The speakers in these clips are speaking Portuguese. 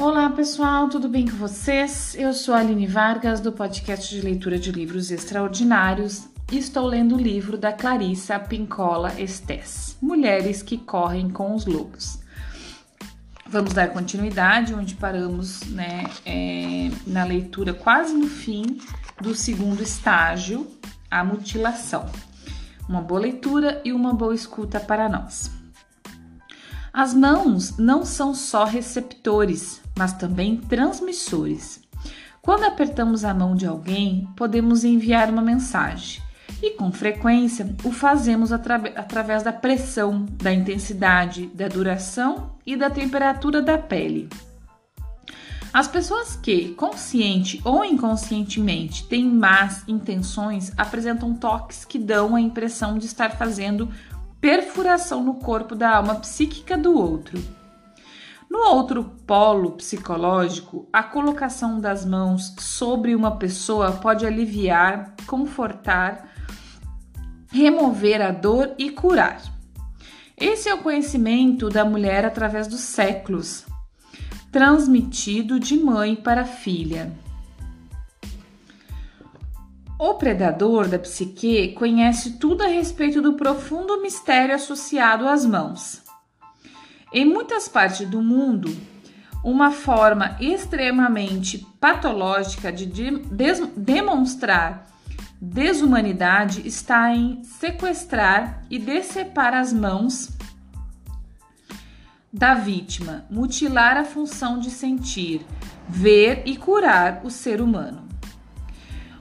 Olá pessoal, tudo bem com vocês? Eu sou a Aline Vargas do podcast de leitura de livros extraordinários e estou lendo o livro da Clarissa Pincola Estes, Mulheres que Correm com os Lobos. Vamos dar continuidade onde paramos né, é, na leitura quase no fim do segundo estágio, a mutilação. Uma boa leitura e uma boa escuta para nós. As mãos não são só receptores, mas também transmissores. Quando apertamos a mão de alguém, podemos enviar uma mensagem e, com frequência, o fazemos atra através da pressão, da intensidade, da duração e da temperatura da pele. As pessoas que, consciente ou inconscientemente, têm más intenções apresentam toques que dão a impressão de estar fazendo perfuração no corpo da alma psíquica do outro. No outro polo psicológico, a colocação das mãos sobre uma pessoa pode aliviar, confortar, remover a dor e curar. Esse é o conhecimento da mulher através dos séculos, transmitido de mãe para filha. O predador da psique conhece tudo a respeito do profundo mistério associado às mãos. Em muitas partes do mundo, uma forma extremamente patológica de demonstrar desumanidade está em sequestrar e decepar as mãos da vítima, mutilar a função de sentir, ver e curar o ser humano.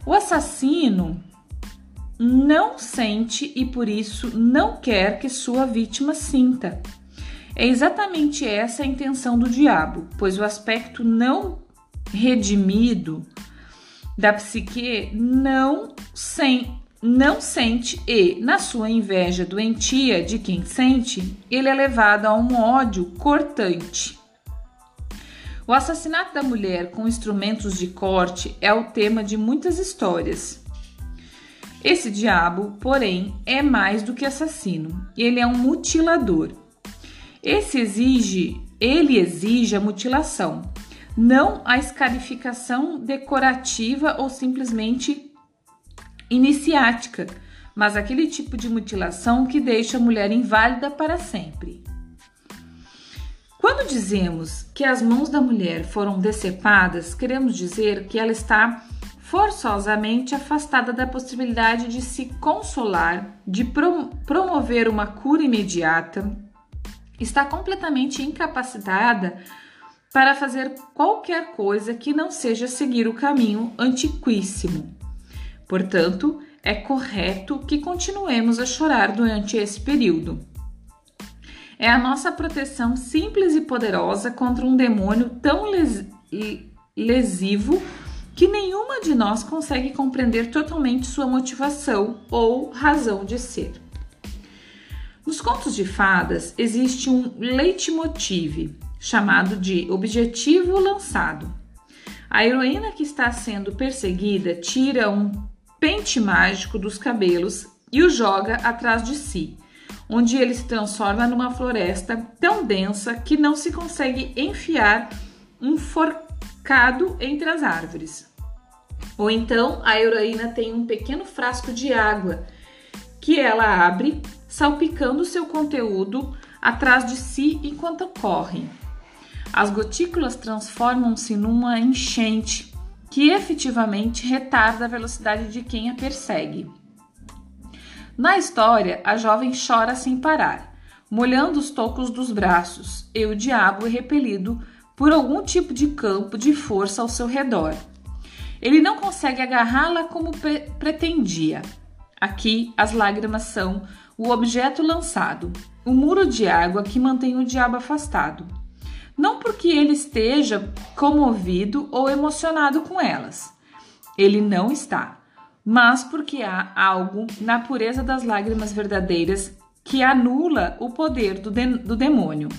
O assassino não sente e por isso não quer que sua vítima sinta. É exatamente essa a intenção do diabo, pois o aspecto não redimido da psique não, sem, não sente e, na sua inveja doentia de quem sente, ele é levado a um ódio cortante. O assassinato da mulher com instrumentos de corte é o tema de muitas histórias. Esse diabo, porém, é mais do que assassino. Ele é um mutilador. Esse exige, ele exige a mutilação, não a escarificação decorativa ou simplesmente iniciática, mas aquele tipo de mutilação que deixa a mulher inválida para sempre. Quando dizemos que as mãos da mulher foram decepadas, queremos dizer que ela está forçosamente afastada da possibilidade de se consolar, de promover uma cura imediata, está completamente incapacitada para fazer qualquer coisa que não seja seguir o caminho antiquíssimo. Portanto, é correto que continuemos a chorar durante esse período. É a nossa proteção simples e poderosa contra um demônio tão lesivo que nenhuma de nós consegue compreender totalmente sua motivação ou razão de ser. Nos contos de fadas existe um leitmotiv chamado de objetivo lançado. A heroína que está sendo perseguida tira um pente mágico dos cabelos e o joga atrás de si, onde ele se transforma numa floresta tão densa que não se consegue enfiar um forcado entre as árvores. Ou então a heroína tem um pequeno frasco de água que ela abre, salpicando seu conteúdo atrás de si enquanto corre. As gotículas transformam-se numa enchente que efetivamente retarda a velocidade de quem a persegue. Na história, a jovem chora sem parar, molhando os tocos dos braços, e o diabo é repelido por algum tipo de campo de força ao seu redor. Ele não consegue agarrá-la como pretendia. Aqui, as lágrimas são o objeto lançado, o muro de água que mantém o diabo afastado não porque ele esteja comovido ou emocionado com elas. Ele não está, mas porque há algo na pureza das lágrimas verdadeiras que anula o poder do, de do demônio.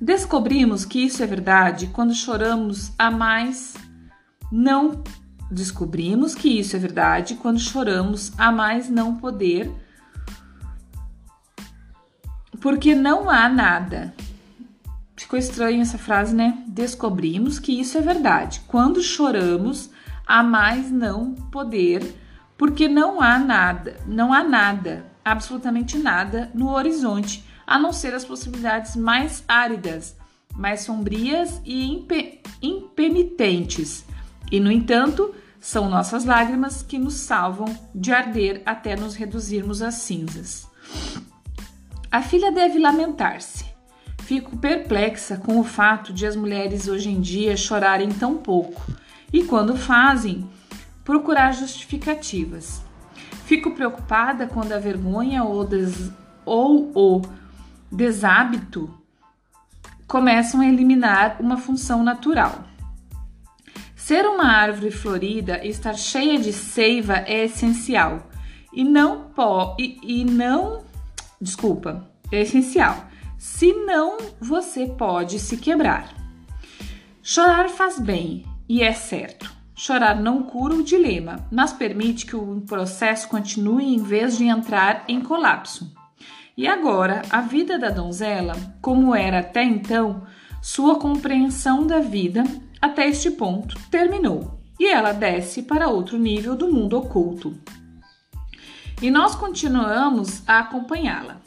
Descobrimos que isso é verdade quando choramos a mais não descobrimos que isso é verdade quando choramos a mais não poder porque não há nada ficou estranha essa frase, né? Descobrimos que isso é verdade. Quando choramos, há mais não poder, porque não há nada, não há nada, absolutamente nada no horizonte, a não ser as possibilidades mais áridas, mais sombrias e impe impenitentes. E, no entanto, são nossas lágrimas que nos salvam de arder até nos reduzirmos a cinzas. A filha deve lamentar-se. Fico perplexa com o fato de as mulheres hoje em dia chorarem tão pouco e, quando fazem, procurar justificativas. Fico preocupada quando a vergonha ou, des... ou o deshábito começam a eliminar uma função natural. Ser uma árvore florida e estar cheia de seiva é essencial e não pode e, e não desculpa é essencial. Senão você pode se quebrar. Chorar faz bem e é certo. Chorar não cura o dilema, mas permite que o processo continue em vez de entrar em colapso. E agora, a vida da donzela, como era até então, sua compreensão da vida até este ponto terminou e ela desce para outro nível do mundo oculto. E nós continuamos a acompanhá-la.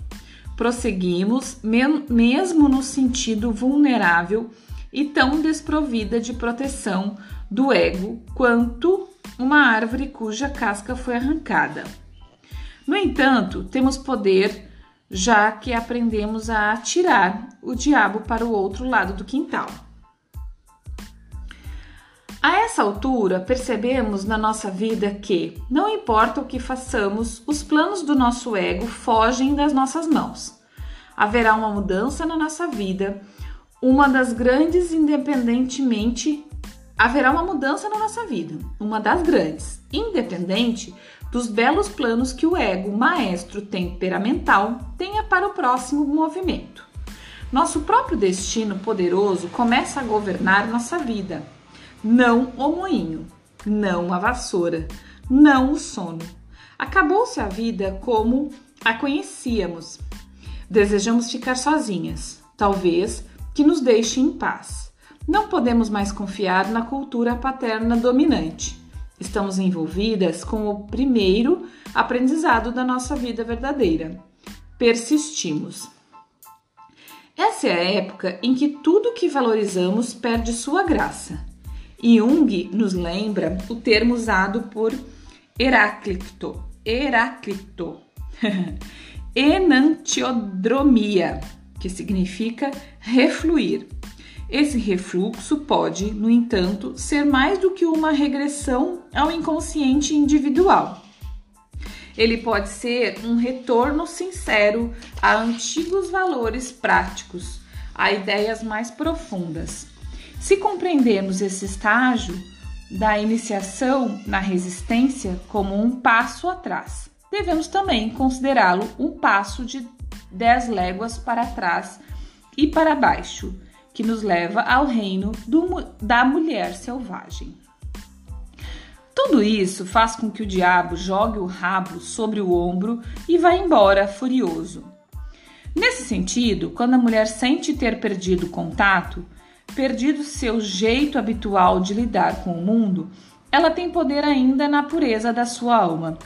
Prosseguimos, mesmo no sentido vulnerável e tão desprovida de proteção do ego quanto uma árvore cuja casca foi arrancada. No entanto, temos poder já que aprendemos a atirar o diabo para o outro lado do quintal. A essa altura, percebemos na nossa vida que, não importa o que façamos, os planos do nosso ego fogem das nossas mãos. Haverá uma mudança na nossa vida, uma das grandes, independentemente. Haverá uma mudança na nossa vida, uma das grandes, independente dos belos planos que o ego, maestro temperamental, tenha para o próximo movimento. Nosso próprio destino poderoso começa a governar nossa vida não o moinho, não a vassoura, não o sono. Acabou-se a vida como a conhecíamos. Desejamos ficar sozinhas, talvez que nos deixe em paz. Não podemos mais confiar na cultura paterna dominante. Estamos envolvidas com o primeiro aprendizado da nossa vida verdadeira. Persistimos. Essa é a época em que tudo que valorizamos perde sua graça Jung nos lembra o termo usado por Heráclito, Heráclito, enantiodromia, que significa refluir. Esse refluxo pode, no entanto, ser mais do que uma regressão ao inconsciente individual. Ele pode ser um retorno sincero a antigos valores práticos, a ideias mais profundas. Se compreendemos esse estágio da iniciação na resistência como um passo atrás, devemos também considerá-lo um passo de 10 léguas para trás e para baixo, que nos leva ao reino do, da mulher selvagem. Tudo isso faz com que o diabo jogue o rabo sobre o ombro e vá embora furioso. Nesse sentido, quando a mulher sente ter perdido o contato, perdido seu jeito habitual de lidar com o mundo, ela tem poder ainda na pureza da sua alma.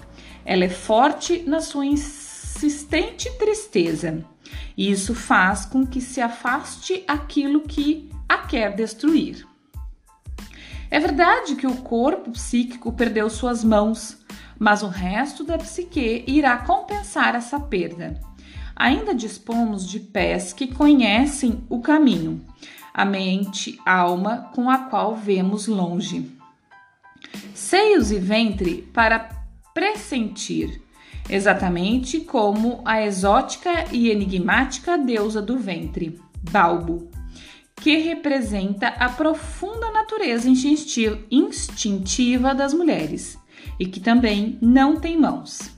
Ela é forte na sua insistente tristeza. E isso faz com que se afaste aquilo que a quer destruir. É verdade que o corpo psíquico perdeu suas mãos, mas o resto da psique irá compensar essa perda. Ainda dispomos de pés que conhecem o caminho, a mente, alma com a qual vemos longe. Seios e ventre para pressentir, exatamente como a exótica e enigmática deusa do ventre, Balbo, que representa a profunda natureza instintiva das mulheres e que também não tem mãos.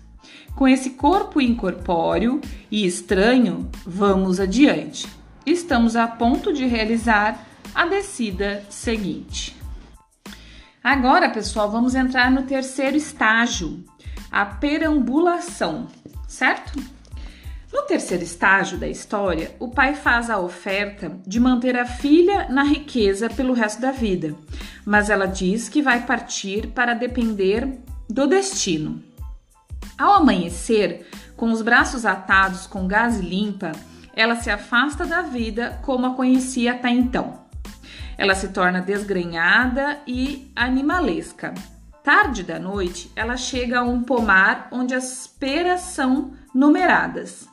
Com esse corpo incorpóreo e estranho, vamos adiante estamos a ponto de realizar a descida seguinte. Agora, pessoal, vamos entrar no terceiro estágio, a perambulação, certo? No terceiro estágio da história, o pai faz a oferta de manter a filha na riqueza pelo resto da vida, mas ela diz que vai partir para depender do destino. Ao amanhecer, com os braços atados com gás limpa, ela se afasta da vida como a conhecia até então. Ela se torna desgrenhada e animalesca. Tarde da noite, ela chega a um pomar onde as peras são numeradas.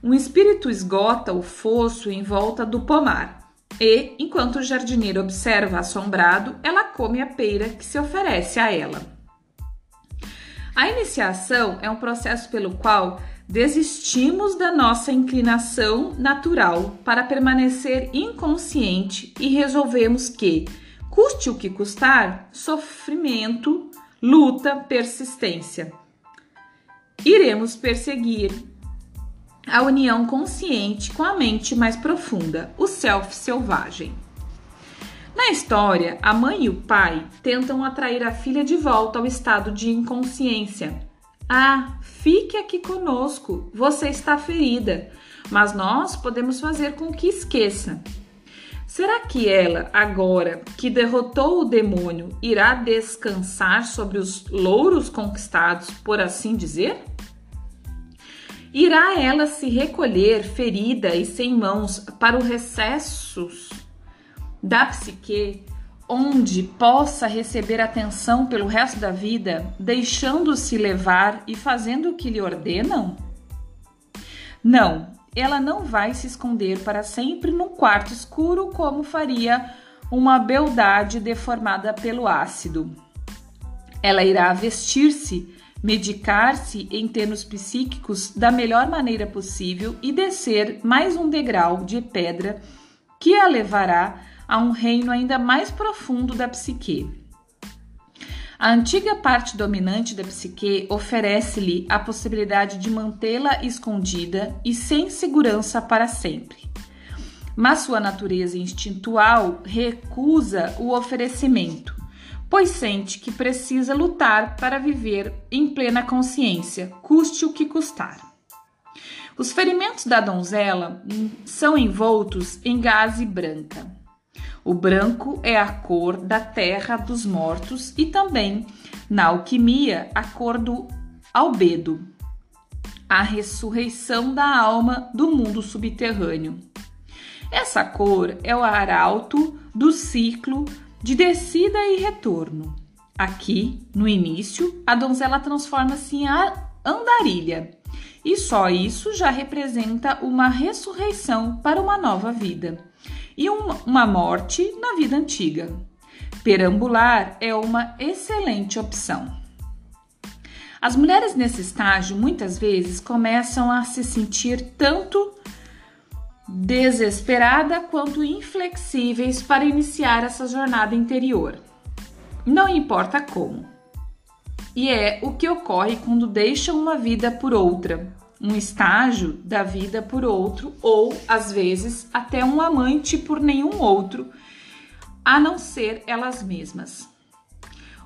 Um espírito esgota o fosso em volta do pomar e, enquanto o jardineiro observa assombrado, ela come a pera que se oferece a ela. A iniciação é um processo pelo qual desistimos da nossa inclinação natural para permanecer inconsciente e resolvemos que, custe o que custar, sofrimento, luta, persistência. Iremos perseguir a união consciente com a mente mais profunda, o self selvagem. Na história, a mãe e o pai tentam atrair a filha de volta ao estado de inconsciência. Ah, fique aqui conosco, você está ferida, mas nós podemos fazer com que esqueça. Será que ela, agora que derrotou o demônio, irá descansar sobre os louros conquistados, por assim dizer? Irá ela se recolher ferida e sem mãos para os recessos da psique, onde possa receber atenção pelo resto da vida, deixando-se levar e fazendo o que lhe ordenam? Não, ela não vai se esconder para sempre num quarto escuro como faria uma beldade deformada pelo ácido. Ela irá vestir-se medicar-se em termos psíquicos da melhor maneira possível e descer mais um degrau de pedra que a levará a um reino ainda mais profundo da psique. A antiga parte dominante da psique oferece-lhe a possibilidade de mantê-la escondida e sem segurança para sempre. Mas sua natureza instintual recusa o oferecimento pois sente que precisa lutar para viver em plena consciência, custe o que custar. Os ferimentos da donzela são envoltos em gaze branca. O branco é a cor da terra dos mortos e também, na alquimia, a cor do albedo, a ressurreição da alma do mundo subterrâneo. Essa cor é o arauto do ciclo de descida e retorno. Aqui, no início, a donzela transforma-se em andarilha, e só isso já representa uma ressurreição para uma nova vida e uma morte na vida antiga. Perambular é uma excelente opção. As mulheres nesse estágio muitas vezes começam a se sentir tanto desesperada quanto inflexíveis para iniciar essa jornada interior. Não importa como. E é o que ocorre quando deixam uma vida por outra, um estágio da vida por outro, ou às vezes até um amante por nenhum outro, a não ser elas mesmas.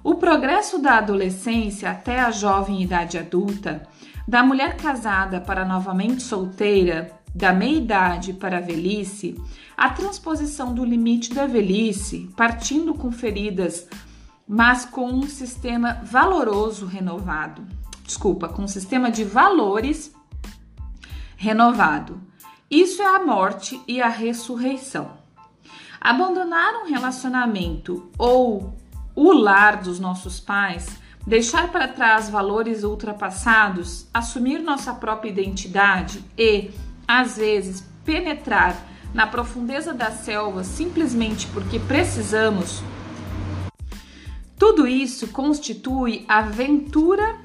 O progresso da adolescência até a jovem idade adulta, da mulher casada para novamente solteira, da meia-idade para a velhice, a transposição do limite da velhice, partindo com feridas, mas com um sistema valoroso renovado. Desculpa, com um sistema de valores renovado. Isso é a morte e a ressurreição. Abandonar um relacionamento ou o lar dos nossos pais, deixar para trás valores ultrapassados, assumir nossa própria identidade e às vezes, penetrar na profundeza da selva simplesmente porque precisamos, tudo isso constitui aventura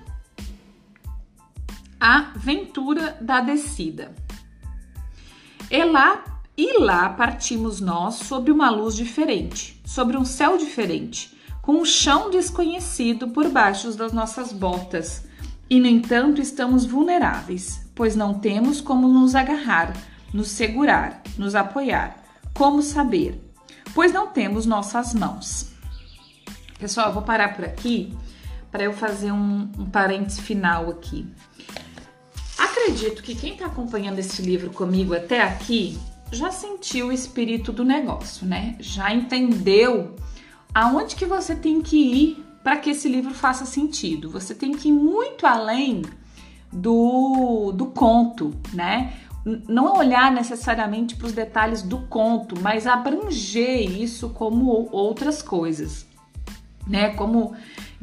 a aventura da descida. E lá, e lá partimos nós sob uma luz diferente, sobre um céu diferente, com um chão desconhecido por baixo das nossas botas. E no entanto estamos vulneráveis, pois não temos como nos agarrar, nos segurar, nos apoiar. Como saber? Pois não temos nossas mãos. Pessoal, eu vou parar por aqui para eu fazer um, um parênteses final aqui. Acredito que quem está acompanhando esse livro comigo até aqui já sentiu o espírito do negócio, né? Já entendeu aonde que você tem que ir para que esse livro faça sentido. Você tem que ir muito além do, do conto, né? Não olhar necessariamente para os detalhes do conto, mas abranger isso como outras coisas, né? Como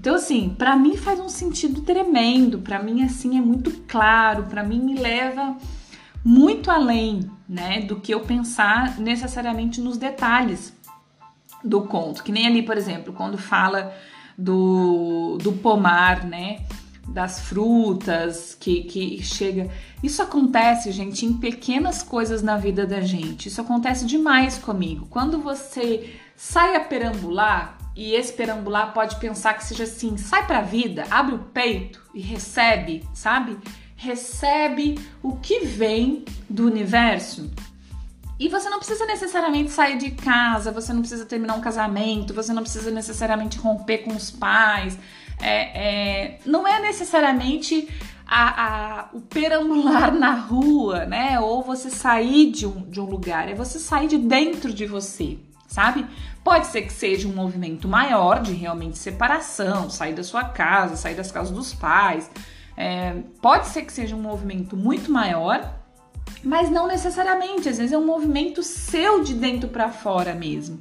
então assim, para mim faz um sentido tremendo, para mim assim é muito claro, para mim me leva muito além, né, do que eu pensar necessariamente nos detalhes do conto. Que nem ali, por exemplo, quando fala do, do pomar, né? Das frutas que, que chega. Isso acontece, gente, em pequenas coisas na vida da gente. Isso acontece demais comigo. Quando você sai a perambular, e esse perambular pode pensar que seja assim: sai pra vida, abre o peito e recebe, sabe? Recebe o que vem do universo. E você não precisa necessariamente sair de casa, você não precisa terminar um casamento, você não precisa necessariamente romper com os pais. É, é, não é necessariamente a, a, o perambular na rua, né? Ou você sair de um, de um lugar, é você sair de dentro de você, sabe? Pode ser que seja um movimento maior de realmente separação, sair da sua casa, sair das casas dos pais. É, pode ser que seja um movimento muito maior mas não necessariamente, às vezes é um movimento seu de dentro para fora mesmo.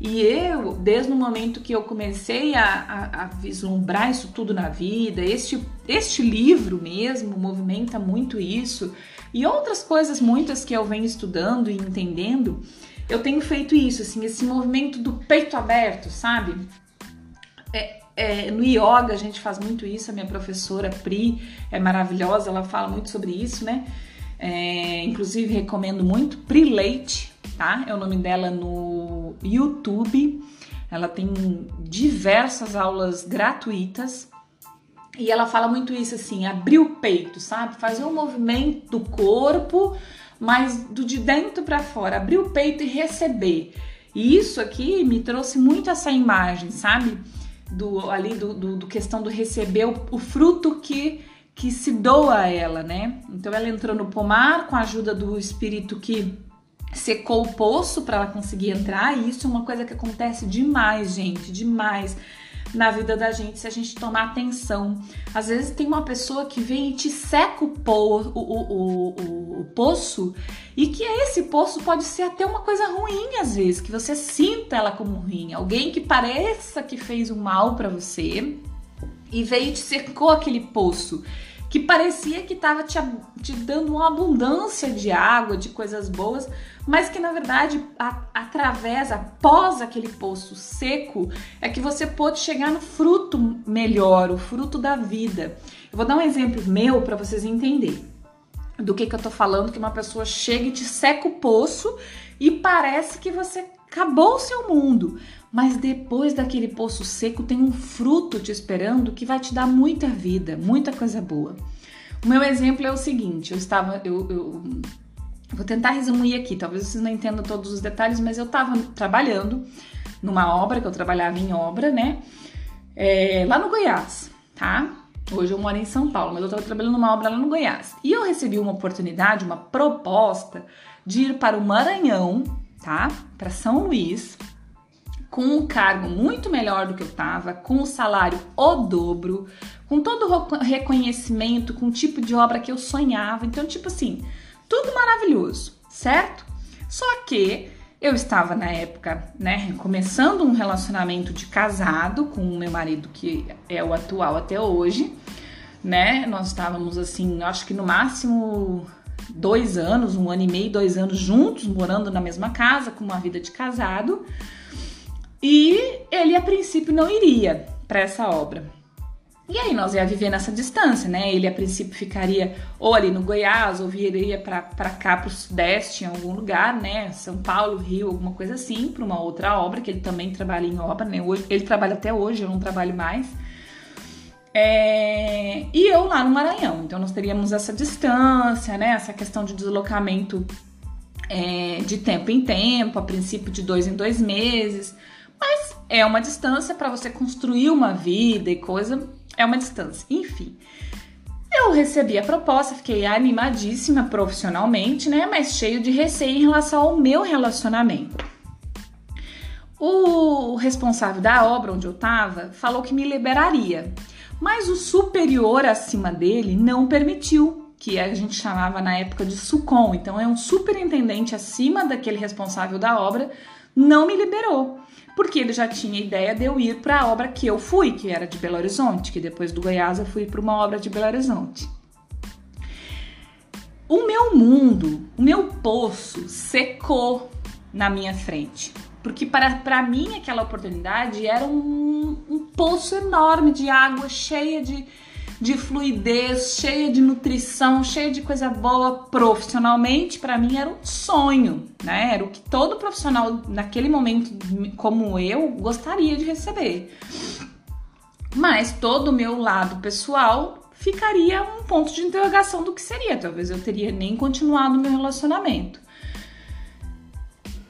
E eu, desde o momento que eu comecei a, a, a, vislumbrar isso tudo na vida, este, este livro mesmo movimenta muito isso, e outras coisas muitas que eu venho estudando e entendendo, eu tenho feito isso, assim, esse movimento do peito aberto, sabe? É, é, no yoga a gente faz muito isso, a minha professora Pri é maravilhosa, ela fala muito sobre isso, né? É, inclusive recomendo muito Pri Leite, tá? É o nome dela no YouTube. Ela tem diversas aulas gratuitas e ela fala muito isso assim, abrir o peito, sabe? Fazer um movimento do corpo, mas do de dentro para fora, abrir o peito e receber. E isso aqui me trouxe muito essa imagem, sabe? Do ali do, do, do questão do receber o, o fruto que que se doa a ela, né? Então ela entrou no pomar com a ajuda do espírito que secou o poço para ela conseguir entrar, e isso é uma coisa que acontece demais, gente, demais na vida da gente se a gente tomar atenção. Às vezes tem uma pessoa que vem e te seca o, po o, o, o, o poço e que esse poço pode ser até uma coisa ruim às vezes, que você sinta ela como ruim, alguém que pareça que fez um mal para você e veio e te cercou aquele poço que parecia que estava te, te, dando uma abundância de água, de coisas boas, mas que na verdade, a, através, após aquele poço seco, é que você pôde chegar no fruto melhor, o fruto da vida. Eu vou dar um exemplo meu para vocês entenderem do que, que eu tô falando, que uma pessoa chega e te seca o poço e parece que você acabou o seu mundo. Mas depois daquele poço seco tem um fruto te esperando que vai te dar muita vida, muita coisa boa. O meu exemplo é o seguinte: eu estava. Eu, eu vou tentar resumir aqui, talvez vocês não entendam todos os detalhes, mas eu estava trabalhando numa obra, que eu trabalhava em obra, né? É, lá no Goiás, tá? Hoje eu moro em São Paulo, mas eu estava trabalhando numa obra lá no Goiás. E eu recebi uma oportunidade, uma proposta de ir para o Maranhão, tá? Para São Luís, com um cargo muito melhor do que eu estava, com o salário o dobro, com todo o reconhecimento, com o tipo de obra que eu sonhava. Então, tipo assim, tudo maravilhoso, certo? Só que eu estava na época, né, começando um relacionamento de casado com o meu marido, que é o atual até hoje, né? Nós estávamos assim, acho que no máximo dois anos, um ano e meio, dois anos juntos, morando na mesma casa, com uma vida de casado. E ele a princípio não iria para essa obra. E aí nós ia viver nessa distância, né? Ele a princípio ficaria ou ali no Goiás, ou viria para cá para o Sudeste, em algum lugar, né? São Paulo, Rio, alguma coisa assim, para uma outra obra, que ele também trabalha em obra, né? Hoje, ele trabalha até hoje, eu não trabalho mais. É... E eu lá no Maranhão. Então nós teríamos essa distância, né? Essa questão de deslocamento é, de tempo em tempo, a princípio de dois em dois meses. Mas é uma distância para você construir uma vida e coisa, é uma distância. Enfim, Eu recebi a proposta, fiquei animadíssima profissionalmente, né? Mas cheio de receio em relação ao meu relacionamento. O responsável da obra onde eu estava falou que me liberaria, mas o superior acima dele não permitiu, que a gente chamava na época de SUCOM. Então é um superintendente acima daquele responsável da obra, não me liberou, porque ele já tinha ideia de eu ir para a obra que eu fui, que era de Belo Horizonte, que depois do Goiás eu fui para uma obra de Belo Horizonte. O meu mundo, o meu poço secou na minha frente. Porque para, mim aquela oportunidade era um, um poço enorme de água, cheia de, de fluidez, cheia de nutrição, cheia de coisa boa profissionalmente, para mim era um sonho, né? Era o que todo profissional naquele momento, como eu, gostaria de receber. Mas todo o meu lado pessoal ficaria um ponto de interrogação do que seria. Talvez eu teria nem continuado meu relacionamento.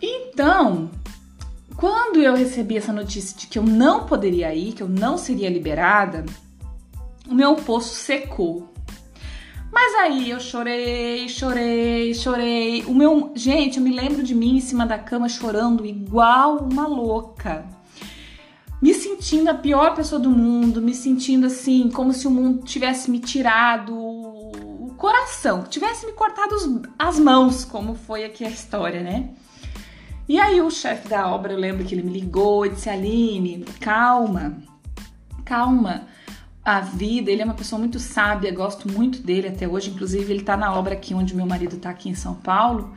Então, quando eu recebi essa notícia de que eu não poderia ir, que eu não seria liberada, o meu poço secou. Mas aí eu chorei, chorei, chorei. O meu, gente, eu me lembro de mim em cima da cama chorando igual uma louca. Me sentindo a pior pessoa do mundo, me sentindo assim, como se o mundo tivesse me tirado o coração, tivesse me cortado as mãos, como foi aqui a história, né? E aí o chefe da obra, eu lembro que ele me ligou e disse: Aline, calma, calma. A vida, ele é uma pessoa muito sábia, gosto muito dele até hoje. Inclusive, ele tá na obra aqui onde meu marido tá aqui em São Paulo.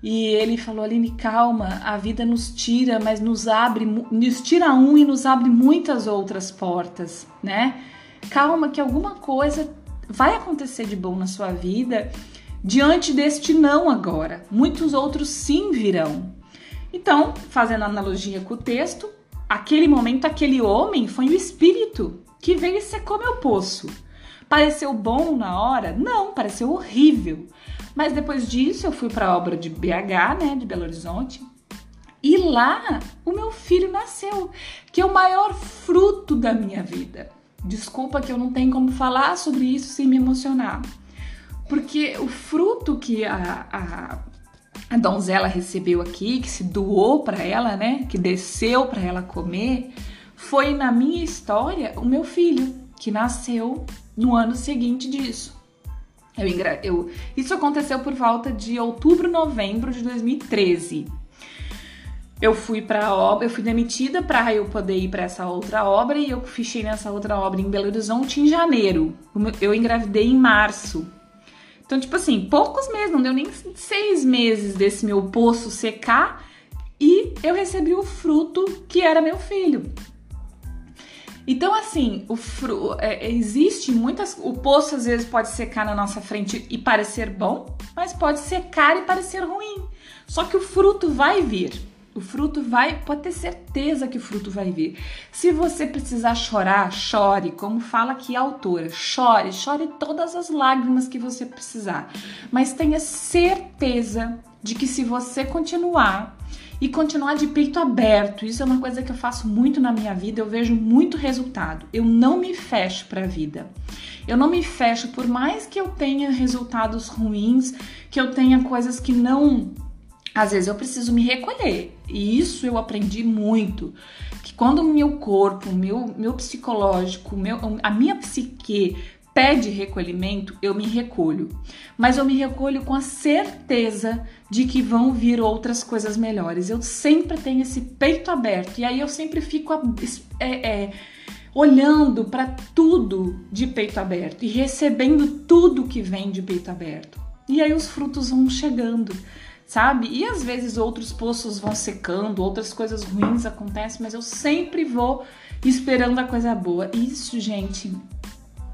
E ele falou: Aline, calma, a vida nos tira, mas nos abre, nos tira um e nos abre muitas outras portas, né? Calma, que alguma coisa vai acontecer de bom na sua vida diante deste não agora. Muitos outros sim virão. Então, fazendo analogia com o texto, aquele momento, aquele homem foi o espírito que veio e secou meu poço. Pareceu bom na hora? Não, pareceu horrível. Mas depois disso eu fui para a obra de BH, né, de Belo Horizonte, e lá o meu filho nasceu, que é o maior fruto da minha vida. Desculpa que eu não tenho como falar sobre isso sem me emocionar. Porque o fruto que a, a a donzela recebeu aqui, que se doou para ela, né, que desceu para ela comer, foi na minha história o meu filho, que nasceu no ano seguinte disso. Eu, eu, isso aconteceu por volta de outubro, novembro de 2013. Eu fui para obra, eu fui demitida para eu poder ir para essa outra obra e eu fichei nessa outra obra em Belo Horizonte em janeiro. Eu engravidei em março então, tipo assim, poucos meses, não deu nem seis meses desse meu poço secar e eu recebi o fruto que era meu filho. Então, assim, o fru é, existe muitas. O poço às vezes pode secar na nossa frente e parecer bom, mas pode secar e parecer ruim. Só que o fruto vai vir. O fruto vai, pode ter certeza que o fruto vai vir. Se você precisar chorar, chore, como fala aqui a autora. Chore, chore todas as lágrimas que você precisar. Mas tenha certeza de que se você continuar e continuar de peito aberto, isso é uma coisa que eu faço muito na minha vida, eu vejo muito resultado. Eu não me fecho para a vida. Eu não me fecho por mais que eu tenha resultados ruins, que eu tenha coisas que não às vezes eu preciso me recolher. E isso eu aprendi muito. Que quando o meu corpo, o meu, meu psicológico, meu, a minha psique pede recolhimento, eu me recolho. Mas eu me recolho com a certeza de que vão vir outras coisas melhores. Eu sempre tenho esse peito aberto. E aí eu sempre fico é, é, olhando para tudo de peito aberto e recebendo tudo que vem de peito aberto. E aí os frutos vão chegando sabe? E às vezes outros poços vão secando, outras coisas ruins acontecem, mas eu sempre vou esperando a coisa boa. Isso, gente,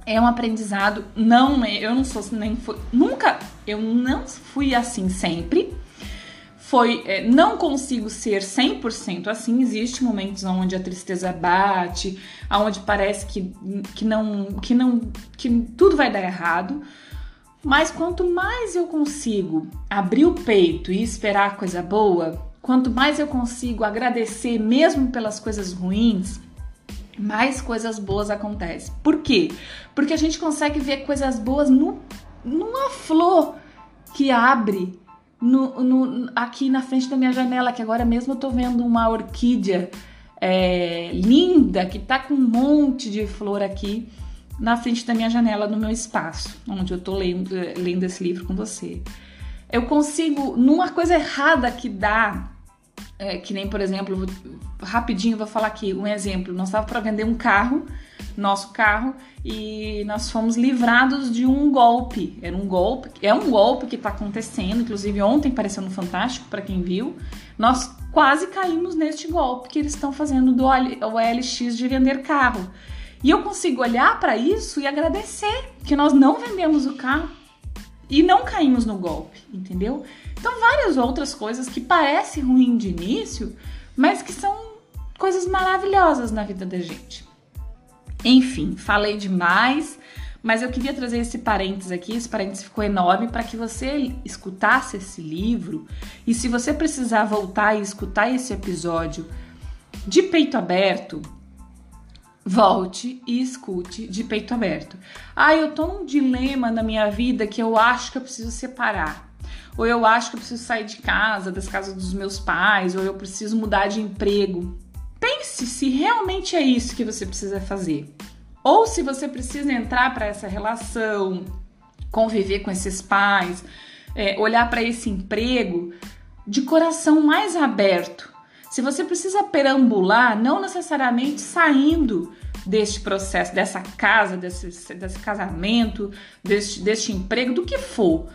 é um aprendizado. Não, eu não sou nem fui, nunca, eu não fui assim sempre. Foi, é, não consigo ser 100% assim. Existem momentos onde a tristeza bate, onde parece que, que não, que não, que tudo vai dar errado. Mas quanto mais eu consigo abrir o peito e esperar coisa boa, quanto mais eu consigo agradecer mesmo pelas coisas ruins, mais coisas boas acontecem. Por quê? Porque a gente consegue ver coisas boas no, numa flor que abre no, no, aqui na frente da minha janela, que agora mesmo eu tô vendo uma orquídea é, linda que tá com um monte de flor aqui na frente da minha janela, no meu espaço, onde eu tô lendo, lendo esse livro com você. Eu consigo, numa coisa errada que dá, é, que nem, por exemplo, rapidinho vou falar aqui um exemplo. Nós estávamos para vender um carro, nosso carro, e nós fomos livrados de um golpe. Era um golpe, é um golpe que está acontecendo. Inclusive ontem apareceu no Fantástico para quem viu. Nós quase caímos neste golpe que eles estão fazendo do OLX de vender carro. E eu consigo olhar para isso e agradecer que nós não vendemos o carro e não caímos no golpe, entendeu? Então, várias outras coisas que parecem ruim de início, mas que são coisas maravilhosas na vida da gente. Enfim, falei demais, mas eu queria trazer esse parênteses aqui. Esse parênteses ficou enorme para que você escutasse esse livro e se você precisar voltar e escutar esse episódio de peito aberto, volte e escute de peito aberto. Ah, eu tô num dilema na minha vida que eu acho que eu preciso separar. Ou eu acho que eu preciso sair de casa, das casas dos meus pais, ou eu preciso mudar de emprego. Pense se realmente é isso que você precisa fazer. Ou se você precisa entrar para essa relação, conviver com esses pais, é, olhar para esse emprego de coração mais aberto, se você precisa perambular, não necessariamente saindo deste processo, dessa casa, desse, desse casamento, deste, deste emprego, do que for,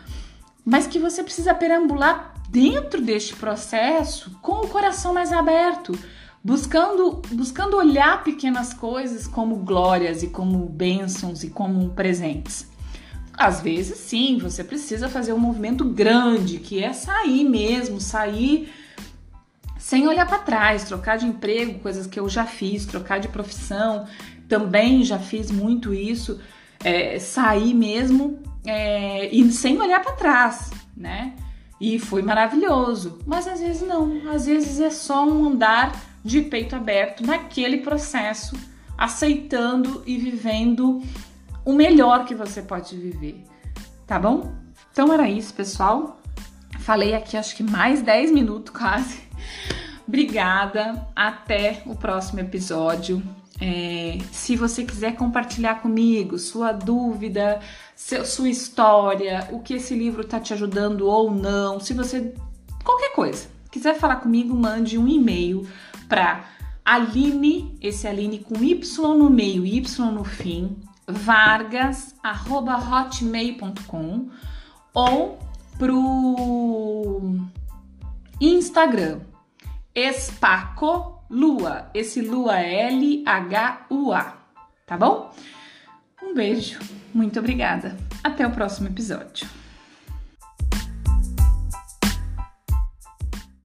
mas que você precisa perambular dentro deste processo com o coração mais aberto, buscando, buscando olhar pequenas coisas como glórias e como bênçãos e como presentes. Às vezes, sim, você precisa fazer um movimento grande, que é sair mesmo, sair sem olhar para trás, trocar de emprego, coisas que eu já fiz, trocar de profissão, também já fiz muito isso, é, sair mesmo é, e sem olhar para trás, né? E foi maravilhoso. Mas às vezes não, às vezes é só um andar de peito aberto naquele processo, aceitando e vivendo o melhor que você pode viver, tá bom? Então era isso, pessoal. Falei aqui acho que mais 10 minutos quase. Obrigada, até o próximo episódio. É, se você quiser compartilhar comigo sua dúvida, seu, sua história, o que esse livro está te ajudando ou não, se você. qualquer coisa, quiser falar comigo, mande um e-mail para Aline, esse Aline com Y no meio, Y no fim, vargas.hotmail.com ou pro Instagram Espaco Lua. Esse Lua é L-H-U-A, tá bom? Um beijo, muito obrigada. Até o próximo episódio.